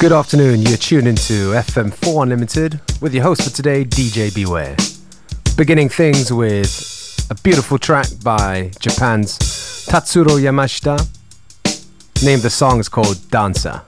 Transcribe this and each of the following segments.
Good afternoon, you're tuned into FM4 Unlimited with your host for today, DJ Beware. Beginning things with a beautiful track by Japan's Tatsuro Yamashita. Name the song is called Dancer.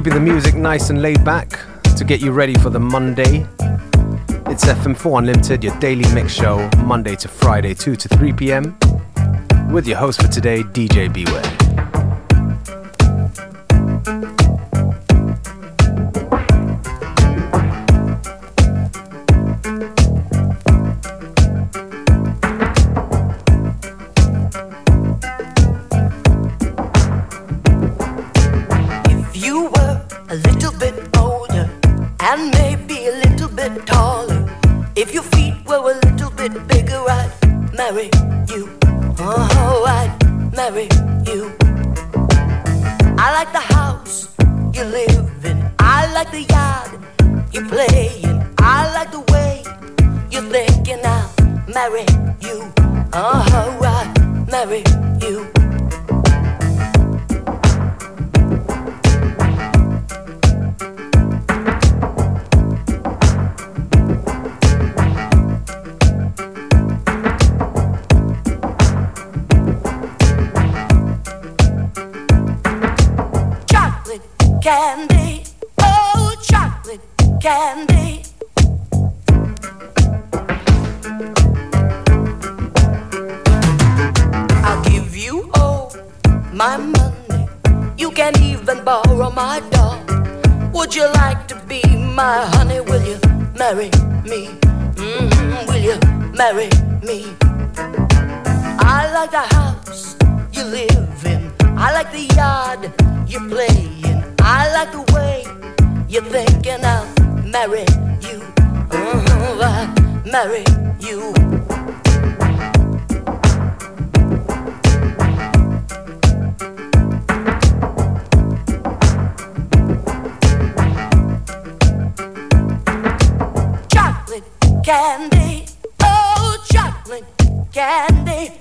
Keeping the music nice and laid back to get you ready for the Monday. It's FM4 Unlimited, your daily mix show, Monday to Friday, 2 to 3 p.m. With your host for today, DJ Beware. Candy, oh chocolate candy,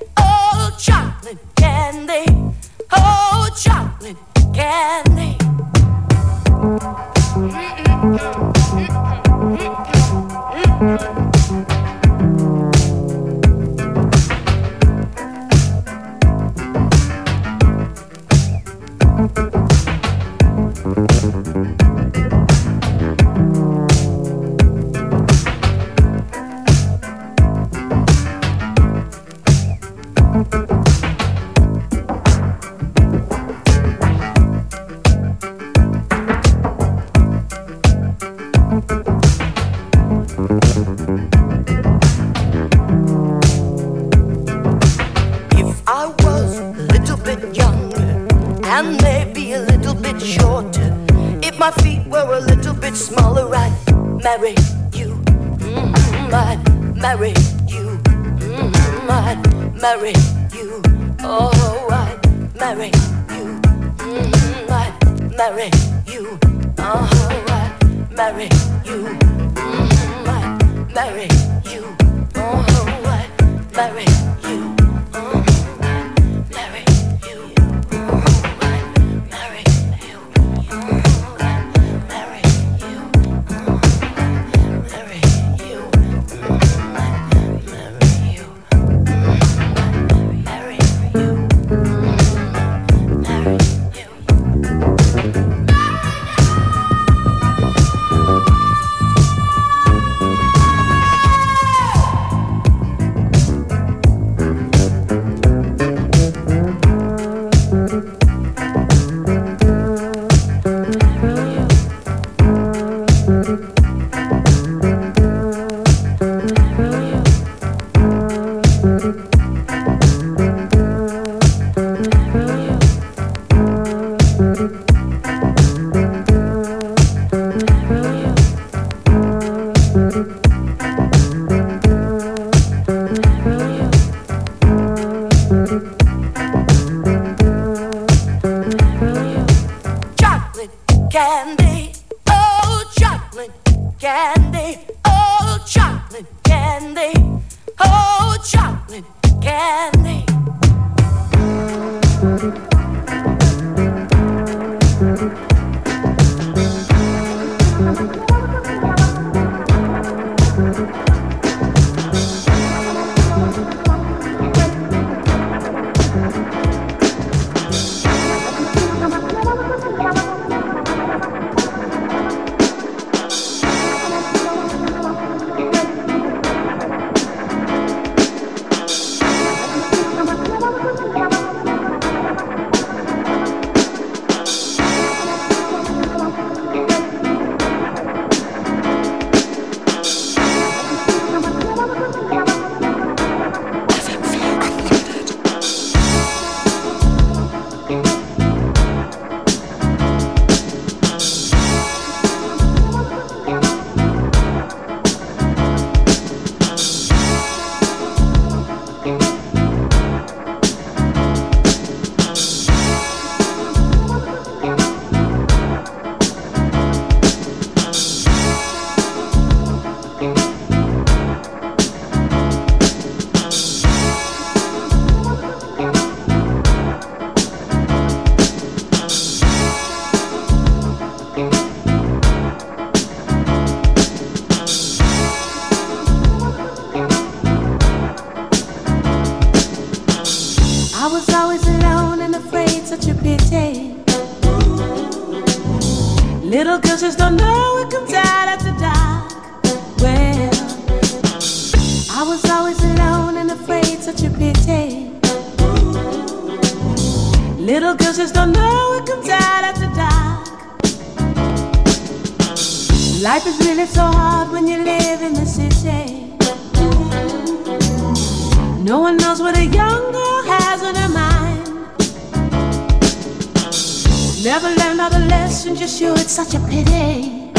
such a pity.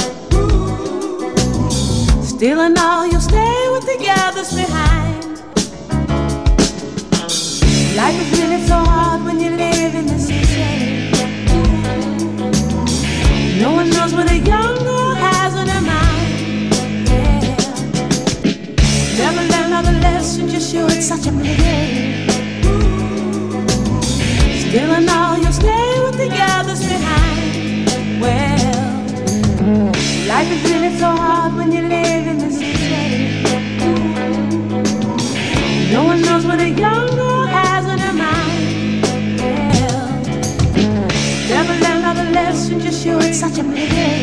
Still and all, you'll stay with the others behind. Life is really so hard when you live in the city. No one knows what a young girl has on her mind. Yeah. Never learn all the lessons you should, it's such a pity. Still and all, life is really so hard when you live in the city. No one knows what a young girl has on her mind. Well, never learned all the lessons you should, it's such a pity.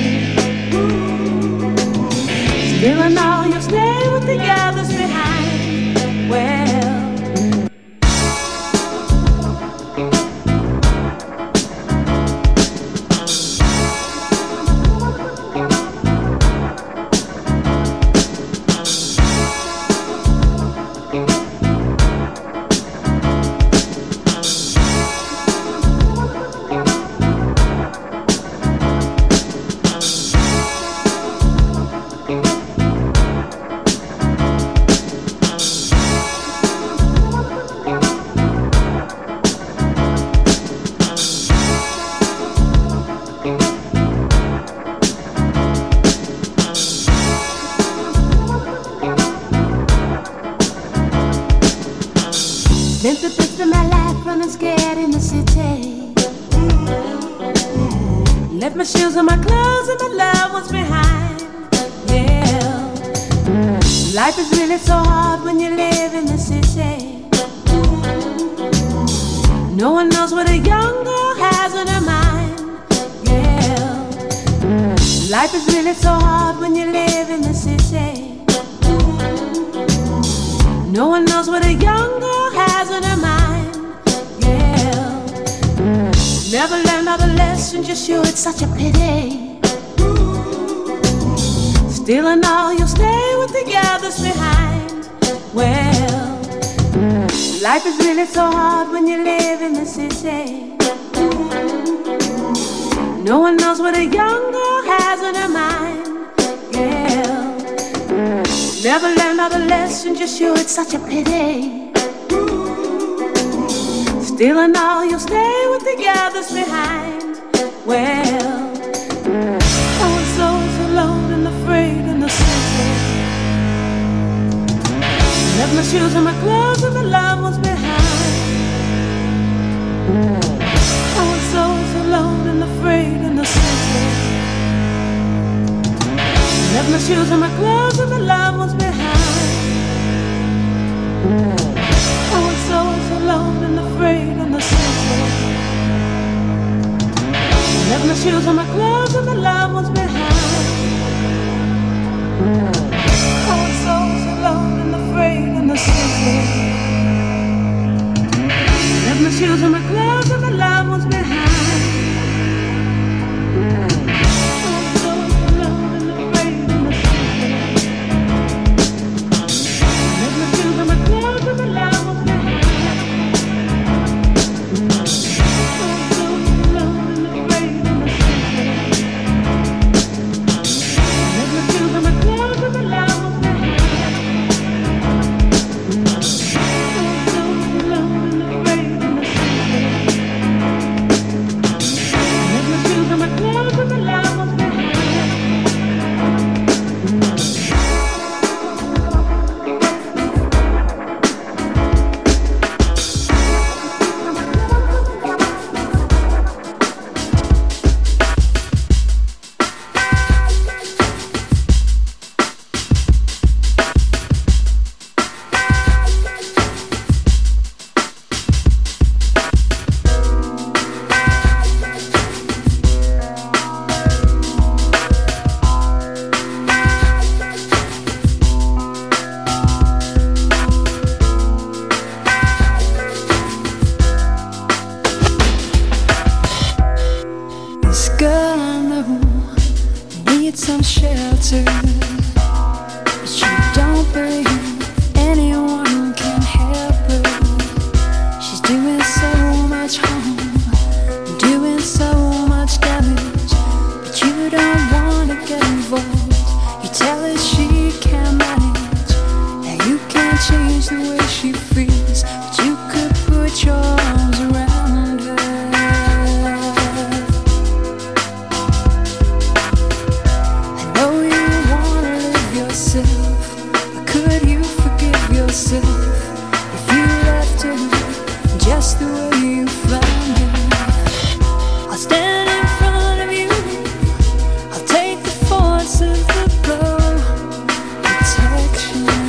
Really so hard when you live in the city. No one knows what a young girl has on her mind. Yeah. Life is really so hard when you live in the city. No one knows what a young girl has on her mind. Yeah. Never learned all the lessons you should, it's such a pity. Still all, you'll stay with the others behind. Well, life is really so hard when you live in the city. No one knows what a young girl has on her mind. Yeah. Never learned all the lessons you should, it's such a pity. Still and all, you'll stay with the others behind. Well, Left my shoes and my clothes and my loved ones behind. I was so alone and afraid in the city. Left my shoes and my clothes and my loved ones behind. I was so alone and afraid in the city. Left my shoes and my clothes and my loved ones behind. I was so alone afraid in the city. Left my shoes and my clothes and my loved ones behind. Thank you.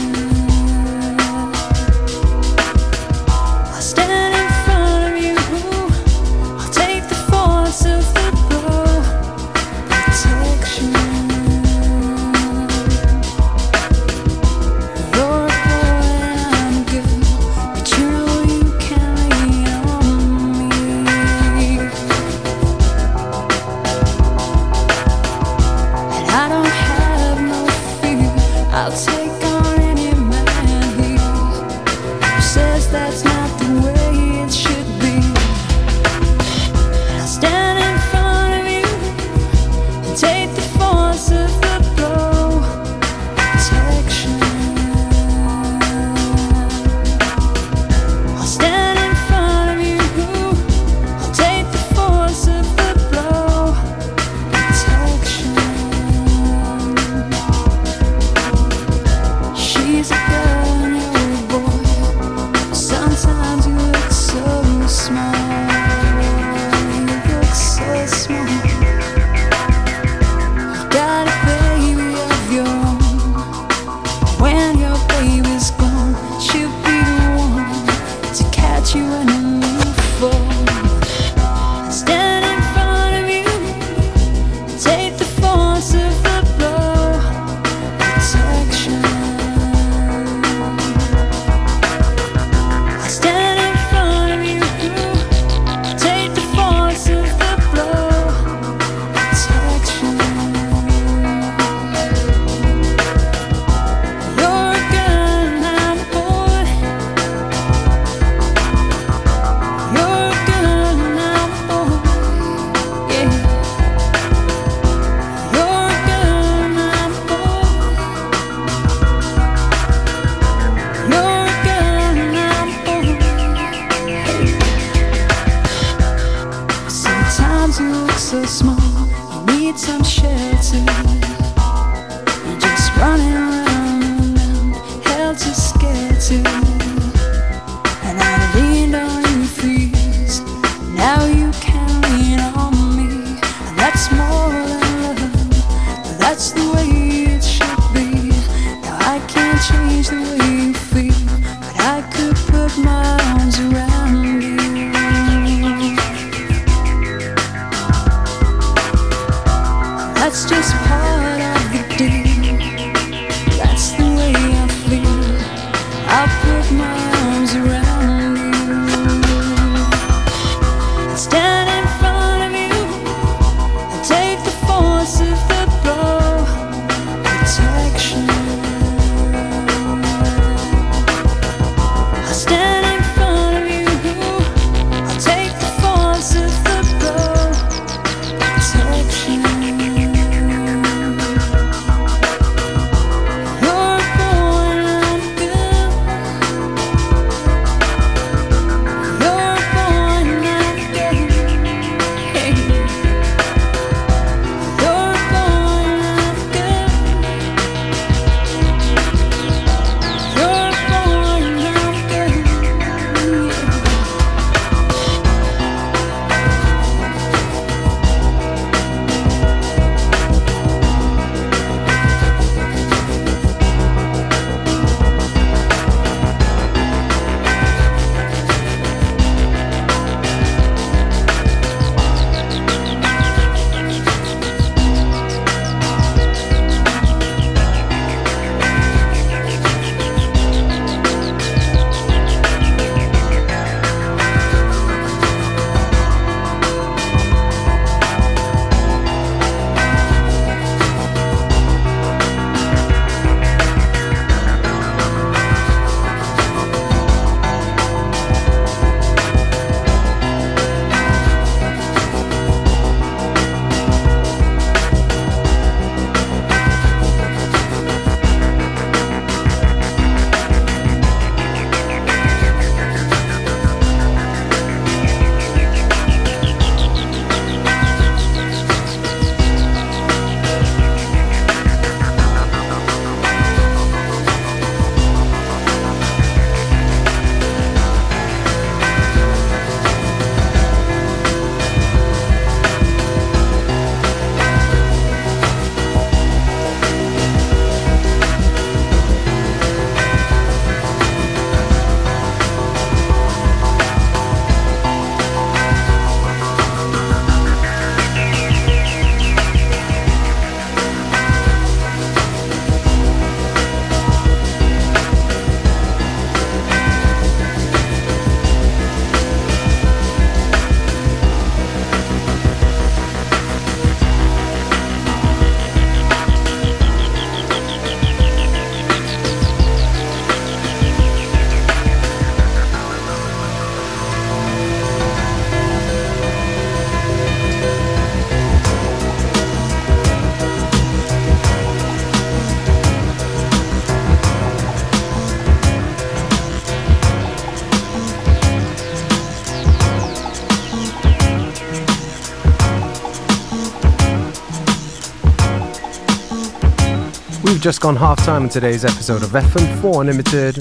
Just gone half time in today's episode of FM4 Unlimited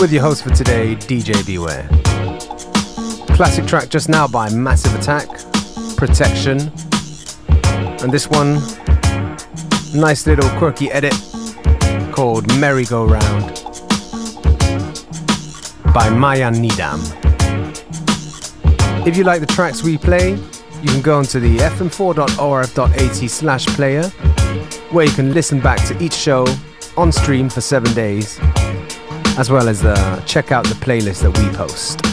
with your host for today, DJ Beware. Classic track just now by Massive Attack, Protection. And this one, nice little quirky edit called Merry Go Round by Maya Nidam. If you like the tracks we play, you can go onto the fm4.orf.at slash player where you can listen back to each show on stream for seven days, as well as uh, check out the playlist that we post.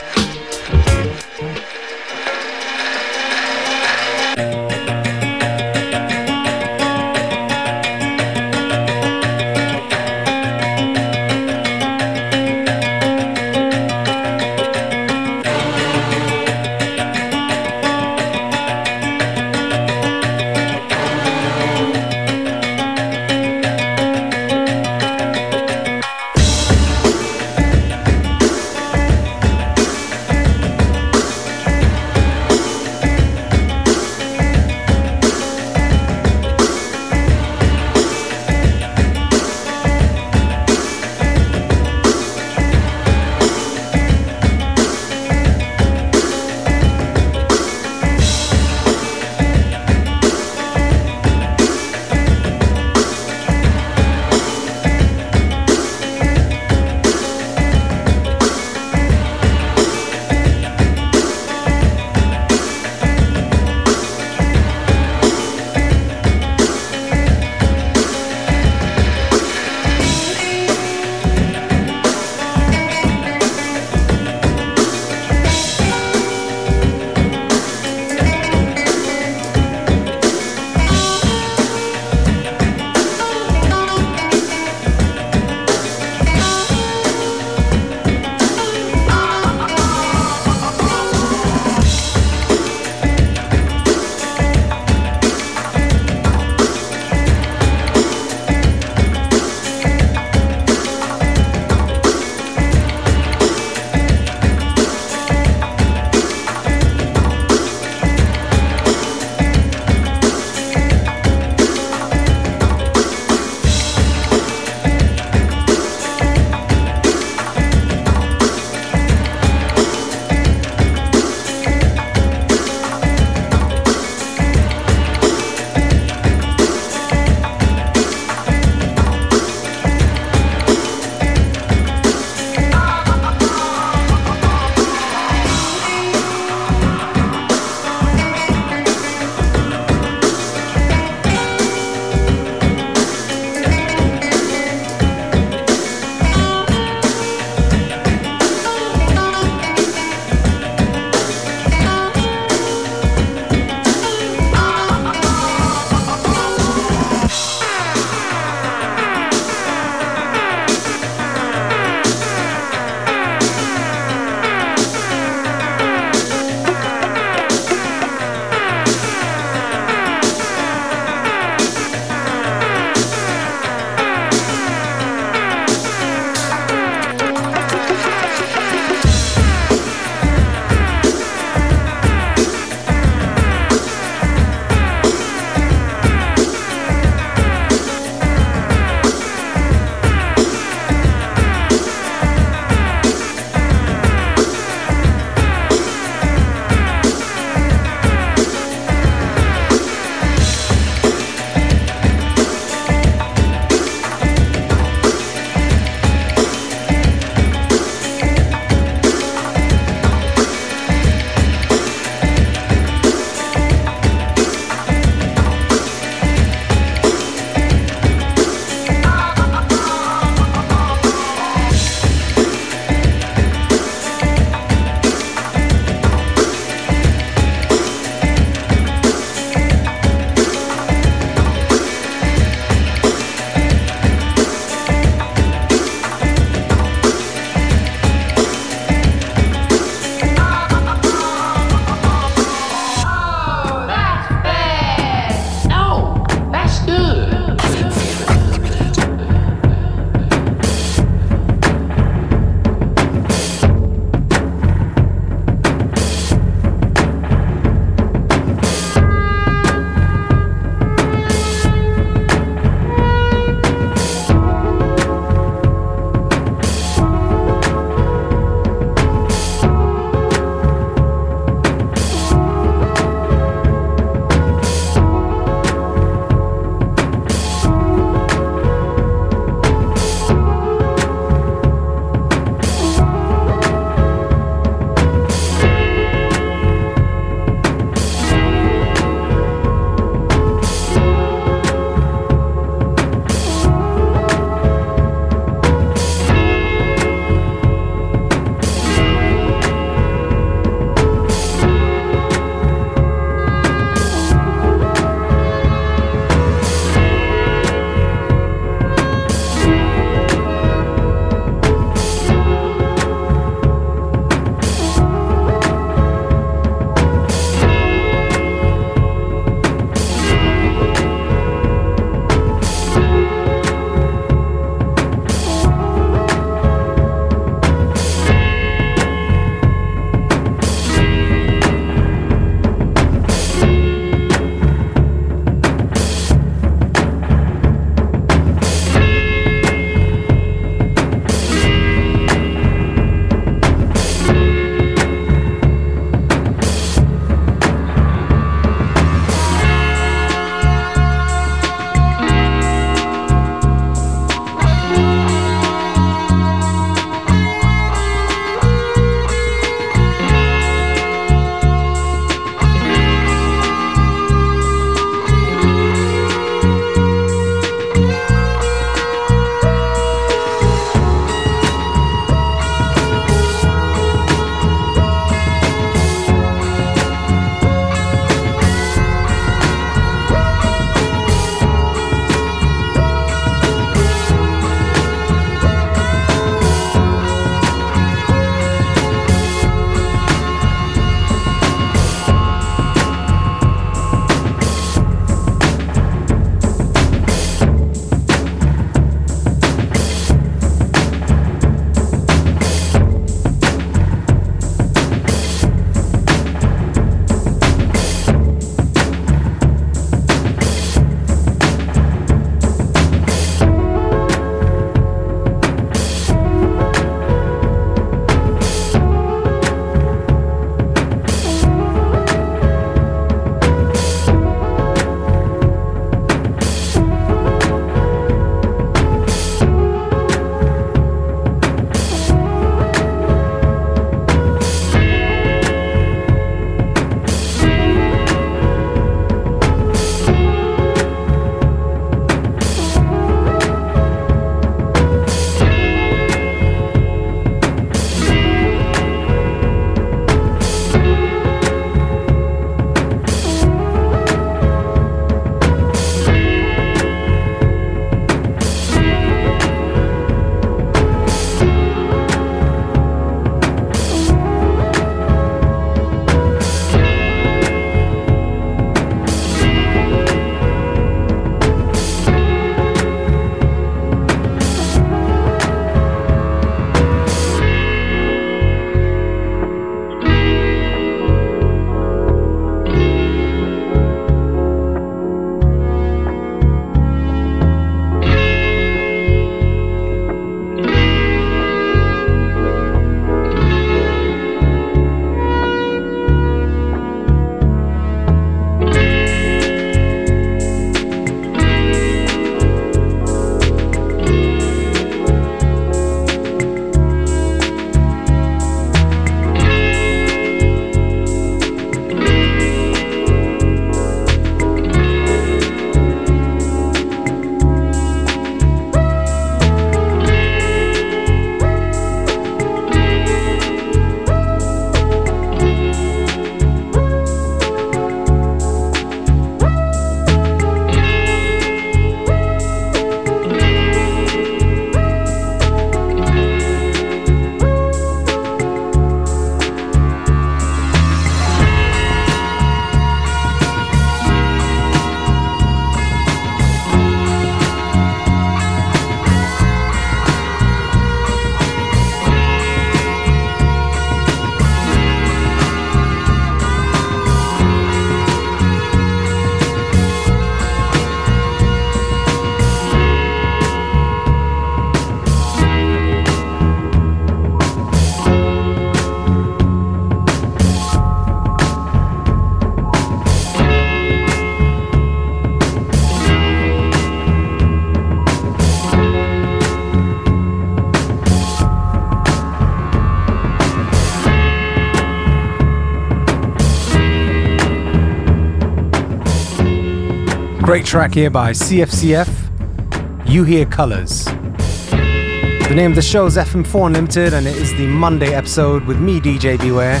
Great track here by CFCF, You Hear Colors. The name of the show is FM4 Unlimited, and it is the Monday episode with me, DJ Beware,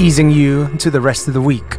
easing you to the rest of the week.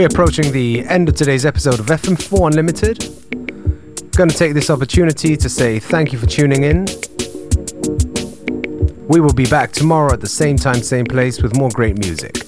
We're approaching the end of today's episode of FM4 Unlimited. Going to take this opportunity to say thank you for tuning in. We will be back tomorrow at the same time, same place with more great music.